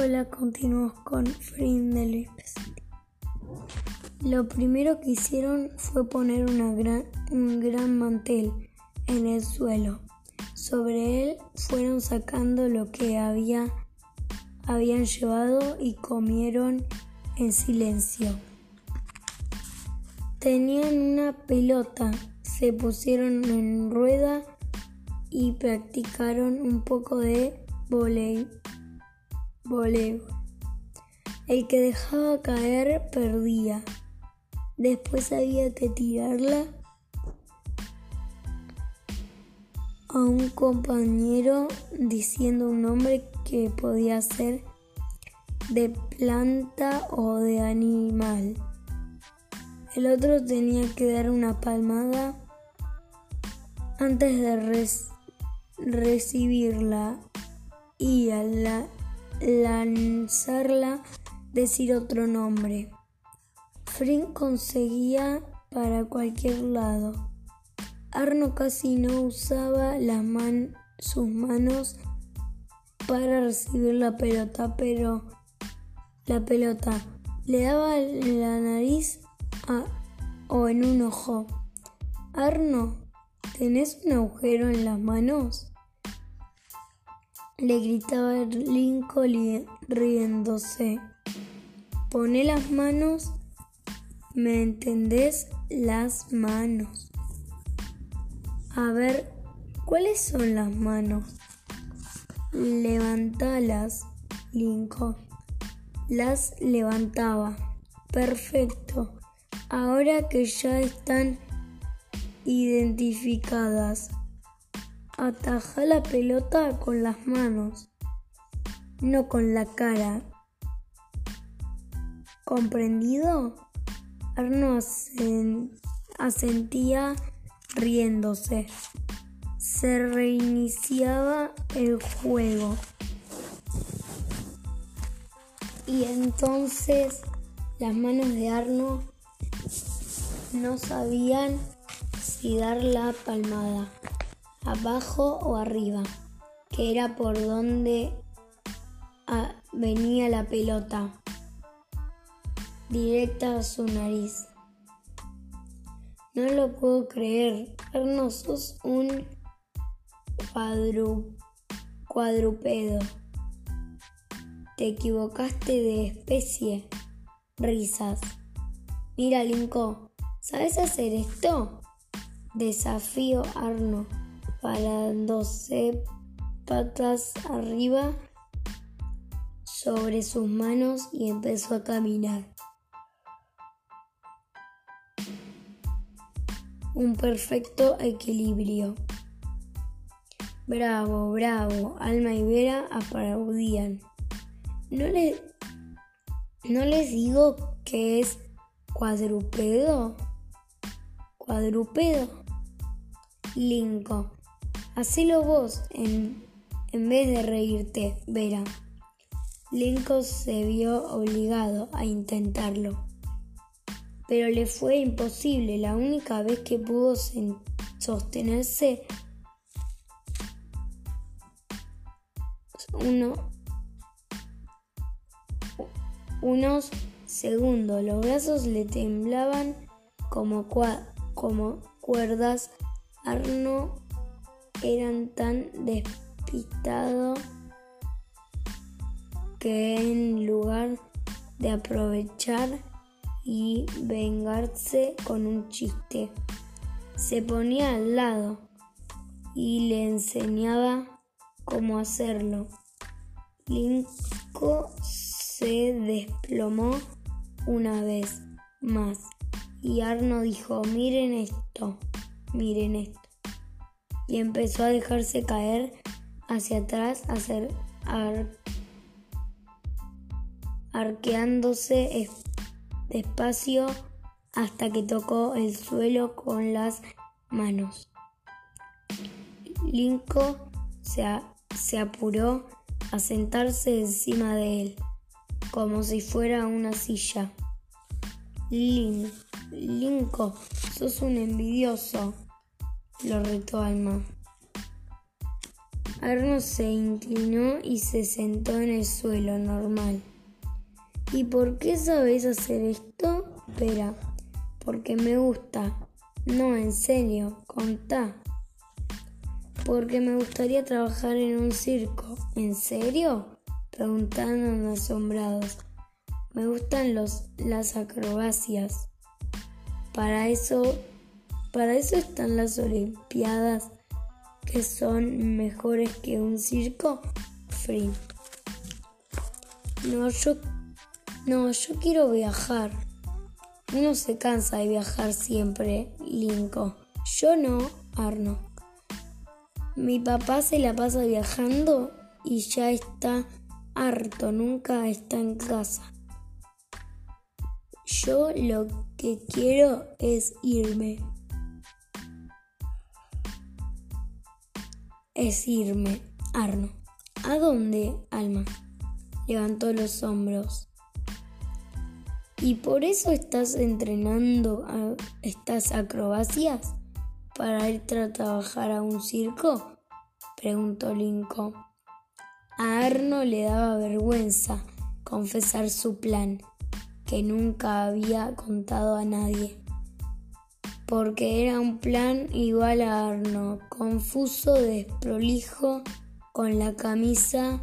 Hola, continuamos con Frin. Lo primero que hicieron fue poner un gran mantel en el suelo. Sobre él fueron sacando lo que había, habían llevado y comieron en silencio. Tenían una pelota, se pusieron en rueda y practicaron un poco de voleibol. El que dejaba caer perdía. Después había que tirarla a un compañero diciendo un nombre que podía ser de planta o de animal. El otro tenía que dar una palmada antes de recibirla y al lanzarla decir otro nombre. Frin conseguía para cualquier lado. Arno casi no usaba las sus manos para recibir la pelota, pero la pelota le daba en la nariz o en un ojo. Arno, ¿tenés un agujero en las manos? Le gritaba Lincoln riéndose. Pone las manos, ¿me entendés? Las manos. A ver, ¿cuáles son las manos? Levantalas, Lincoln. Las levantaba. Perfecto. Ahora que ya están identificadas, ataja la pelota con las manos, no con la cara. ¿Comprendido? Arno asentía riéndose. Se reiniciaba el juego. Y entonces las manos de Arno no sabían si dar la palmada abajo o arriba, que era por donde ah, venía la pelota, directa a su nariz. No lo puedo creer, Arno, sos un cuadrupedo. Te equivocaste de especie. Risas. Mira, Linko, ¿sabes hacer esto? Desafío Arno parándose patas arriba sobre sus manos y empezó a caminar. Un perfecto equilibrio. Bravo, bravo, Alma y Vera aplaudían. ¿No, le, ¿No les digo que es cuadrupedo? Cuadrupedo. Linko. Hacelo vos en, en vez de reírte, Vera. Lincoln se vio obligado a intentarlo, pero le fue imposible. La única vez que pudo sostenerse uno, unos segundos. Los brazos le temblaban como, como cuerdas. Arno eran tan despistados que en lugar de aprovechar y vengarse con un chiste, se ponía al lado y le enseñaba cómo hacerlo. Linko se desplomó una vez más y Arno dijo, miren esto, miren esto y empezó a dejarse caer hacia atrás, hacer arqueándose despacio hasta que tocó el suelo con las manos. Linko se, se apuró a sentarse encima de él, como si fuera una silla. Lin, Linko, sos un envidioso, lo retó Alma. Arno se inclinó y se sentó en el suelo normal. ¿Y por qué sabes hacer esto? Espera, porque me gusta. No, en serio, contá. Porque me gustaría trabajar en un circo. ¿En serio? Preguntaron asombrados. Me gustan los, las acrobacias. Para eso, para eso están las Olimpiadas que son mejores que un circo free. No, yo, no, yo quiero viajar. Uno se cansa de viajar siempre, Linko. Yo no, Arno. Mi papá se la pasa viajando y ya está harto, nunca está en casa. Yo lo que quiero es irme. Es irme. Arno. ¿A dónde, Alma? Levantó los hombros. ¿Y por eso estás entrenando a estas acrobacias? ¿Para ir a trabajar a un circo? Preguntó Linko. A Arno le daba vergüenza confesar su plan, que nunca había contado a nadie porque era un plan igual a Arno, confuso, desprolijo, con la camisa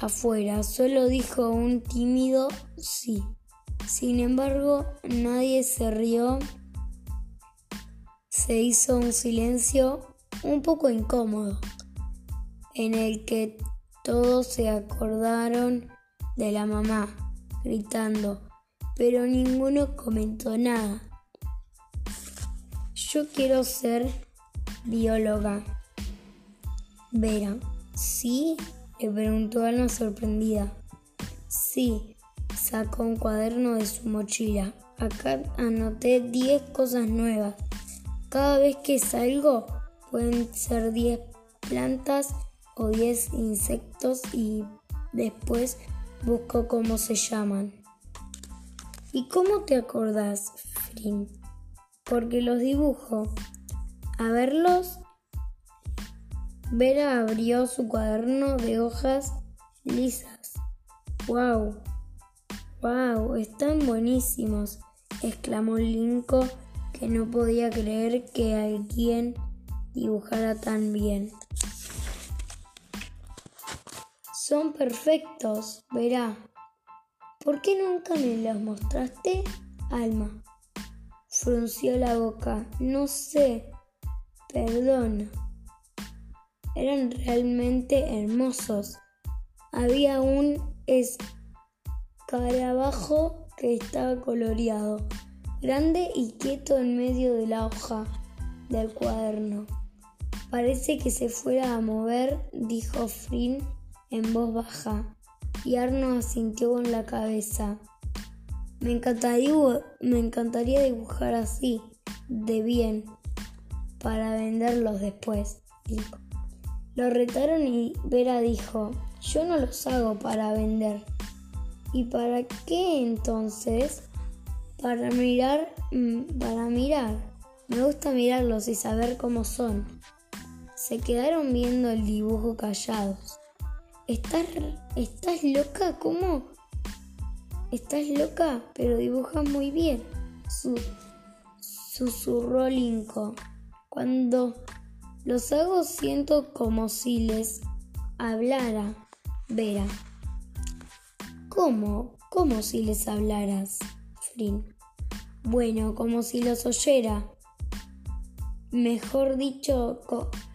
afuera. Solo dijo un tímido sí. Sin embargo, nadie se rió. Se hizo un silencio un poco incómodo, en el que todos se acordaron de la mamá, gritando, pero ninguno comentó nada. Yo quiero ser bióloga. Vera, ¿sí? Le preguntó Alma sorprendida. Sí, sacó un cuaderno de su mochila. Acá anoté 10 cosas nuevas. Cada vez que salgo pueden ser 10 plantas o 10 insectos y después busco cómo se llaman. ¿Y cómo te acordás, Frin? Porque los dibujo. A verlos, Vera abrió su cuaderno de hojas lisas. ¡Wow! ¡Wow! Están buenísimos, exclamó Linko, que no podía creer que alguien dibujara tan bien. Son perfectos, verá. ¿Por qué nunca me los mostraste, Alma? Frunció la boca. No sé. Perdón. Eran realmente hermosos. Había un escarabajo que estaba coloreado, grande y quieto en medio de la hoja del cuaderno. Parece que se fuera a mover, dijo Frin en voz baja, y Arno asintió con la cabeza. Me encantaría, me encantaría dibujar así, de bien, para venderlos después, dijo. Lo retaron y Vera dijo, yo no los hago para vender. ¿Y para qué entonces? Para mirar, mm, para mirar. Me gusta mirarlos y saber cómo son. Se quedaron viendo el dibujo callados. ¿Estás, estás loca? ¿Cómo? Estás loca, pero dibujas muy bien, susurró Linko. Cuando los hago siento como si les hablara, Vera. ¿Cómo? ¿Cómo si les hablaras, Frin? Bueno, como si los oyera. Mejor dicho,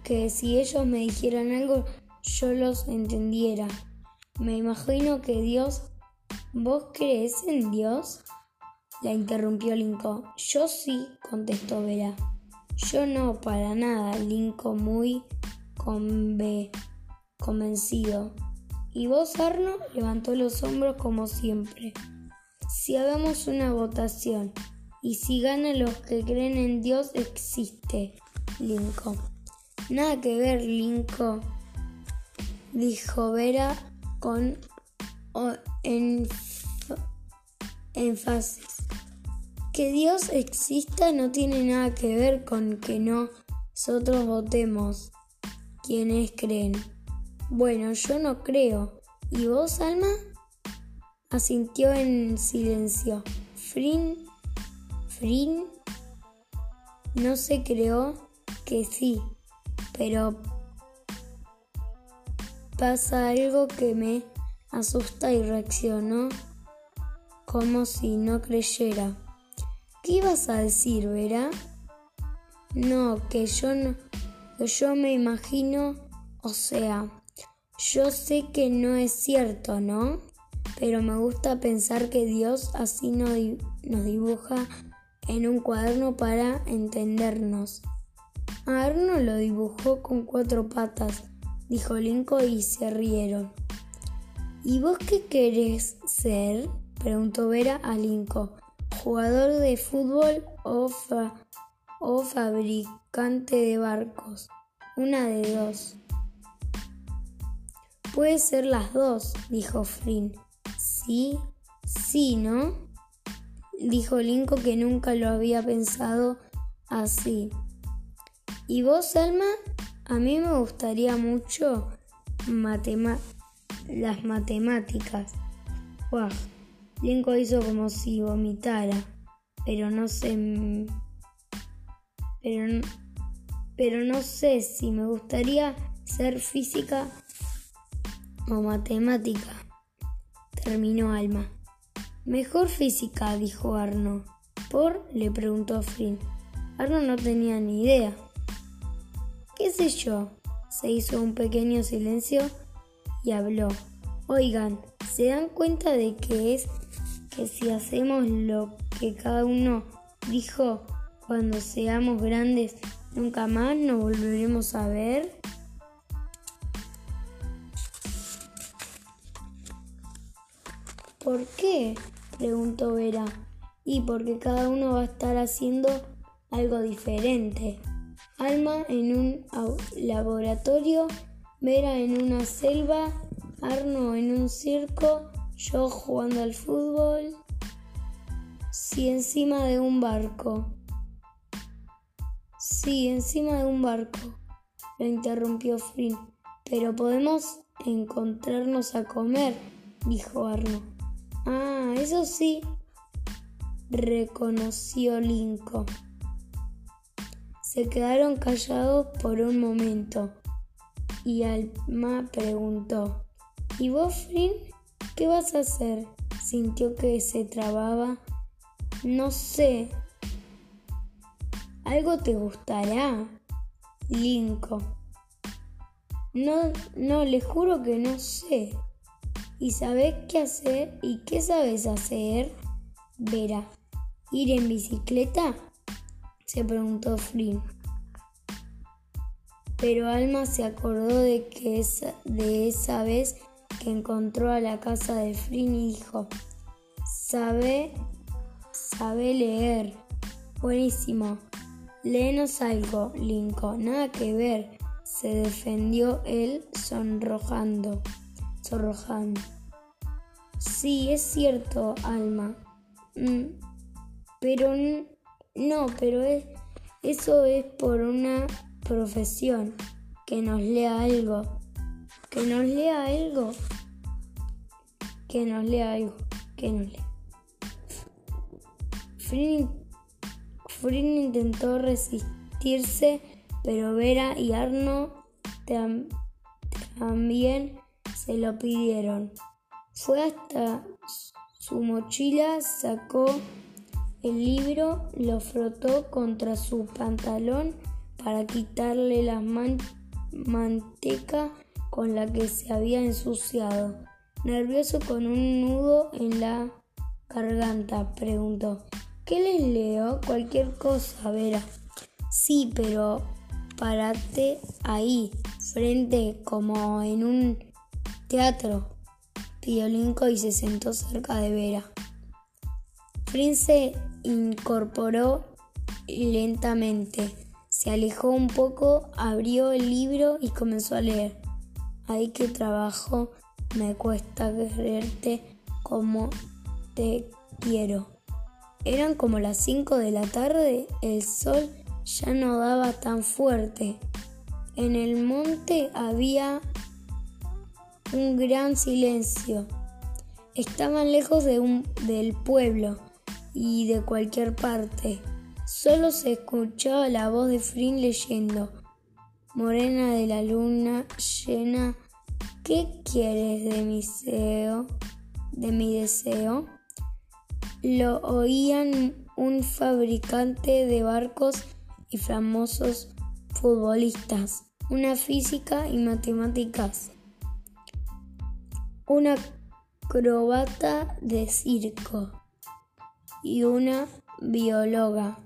que si ellos me dijeran algo, yo los entendiera. Me imagino que Dios ¿Vos crees en Dios? La interrumpió Linko. Yo sí, contestó Vera. Yo no, para nada, Linko muy convencido. Y vos, Arno, levantó los hombros como siempre. Si hagamos una votación y si ganan los que creen en Dios, existe, Linko. Nada que ver, Linko, dijo Vera con Que Dios exista no tiene nada que ver con que nosotros votemos. quienes creen. Bueno, yo no creo. ¿Y vos, Alma? Asintió en silencio. Frin, Frin, no se creó que sí, pero pasa algo que me asusta y reaccionó como si no creyera. ¿Qué ibas a decir, Vera? No, que yo no, que yo me imagino, o sea, yo sé que no es cierto, ¿no? Pero me gusta pensar que Dios así nos dibuja en un cuaderno para entendernos. Arno lo dibujó con cuatro patas, dijo Linko y se rieron. ¿Y vos qué querés ser? Preguntó Vera a Linko. ¿Jugador de fútbol o, o fabricante de barcos? Una de dos. Puede ser las dos, dijo Flynn. Sí, sí, ¿no? Dijo Linko que nunca lo había pensado así. ¿Y vos, Alma? A mí me gustaría mucho las matemáticas. Wow. Linko hizo como si vomitara, pero no sé. Pero, pero no sé si me gustaría ser física o matemática. Terminó Alma. Mejor física, dijo Arno. ¿Por? le preguntó Flynn. Arno no tenía ni idea. ¿Qué sé yo? Se hizo un pequeño silencio y habló. Oigan, ¿se dan cuenta de que es que si hacemos lo que cada uno dijo cuando seamos grandes, nunca más nos volveremos a ver? ¿Por qué? preguntó Vera. Y porque cada uno va a estar haciendo algo diferente. Alma en un laboratorio, Vera en una selva, Arno en un circo, yo jugando al fútbol. Sí, encima de un barco. Sí, encima de un barco, lo interrumpió Flynn. Pero podemos encontrarnos a comer, dijo Arno. Ah, eso sí, reconoció Linko. Se quedaron callados por un momento y Alma preguntó, ¿y vos, Flynn, qué vas a hacer? Sintió que se trababa. No sé. ¿Algo te gustará? Linko. No, no, le juro que no sé. ¿Y sabes qué hacer? ¿Y qué sabes hacer? Vera. ¿Ir en bicicleta? se preguntó Flynn. Pero Alma se acordó de, que de esa vez encontró a la casa de Flynn y dijo, sabe, sabe leer. Buenísimo. Léenos algo, Lincoln. Nada que ver, se defendió él sonrojando. Sí, es cierto, Alma. Mm, pero no, pero es, eso es por una profesión. Que nos lea algo. Que nos lea algo. Que nos lea algo. Que nos lea. Frin, intentó resistirse, pero Vera y Arno también se lo pidieron. Fue hasta su mochila, sacó el libro, lo frotó contra su pantalón para quitarle la manteca con la que se había ensuciado. Nervioso con un nudo en la garganta, preguntó. ¿Qué les leo? Cualquier cosa, Vera. Sí, pero párate ahí, frente como en un Teatro, pidió Lincoln y se sentó cerca de Vera. Se incorporó lentamente. Se alejó un poco, abrió el libro y comenzó a leer. Ahí que trabajo, me cuesta quererte como te quiero. Eran como las 5 de la tarde, el sol ya no daba tan fuerte. En el monte había un gran silencio. Estaban lejos del pueblo y de cualquier parte. Solo se escuchaba la voz de Frin leyendo. Morena de la luna llena, ¿qué quieres de mi deseo? De mi deseo. Lo oían un fabricante de barcos y famosos futbolistas, una física y matemáticas, una acrobata de circo y una bióloga.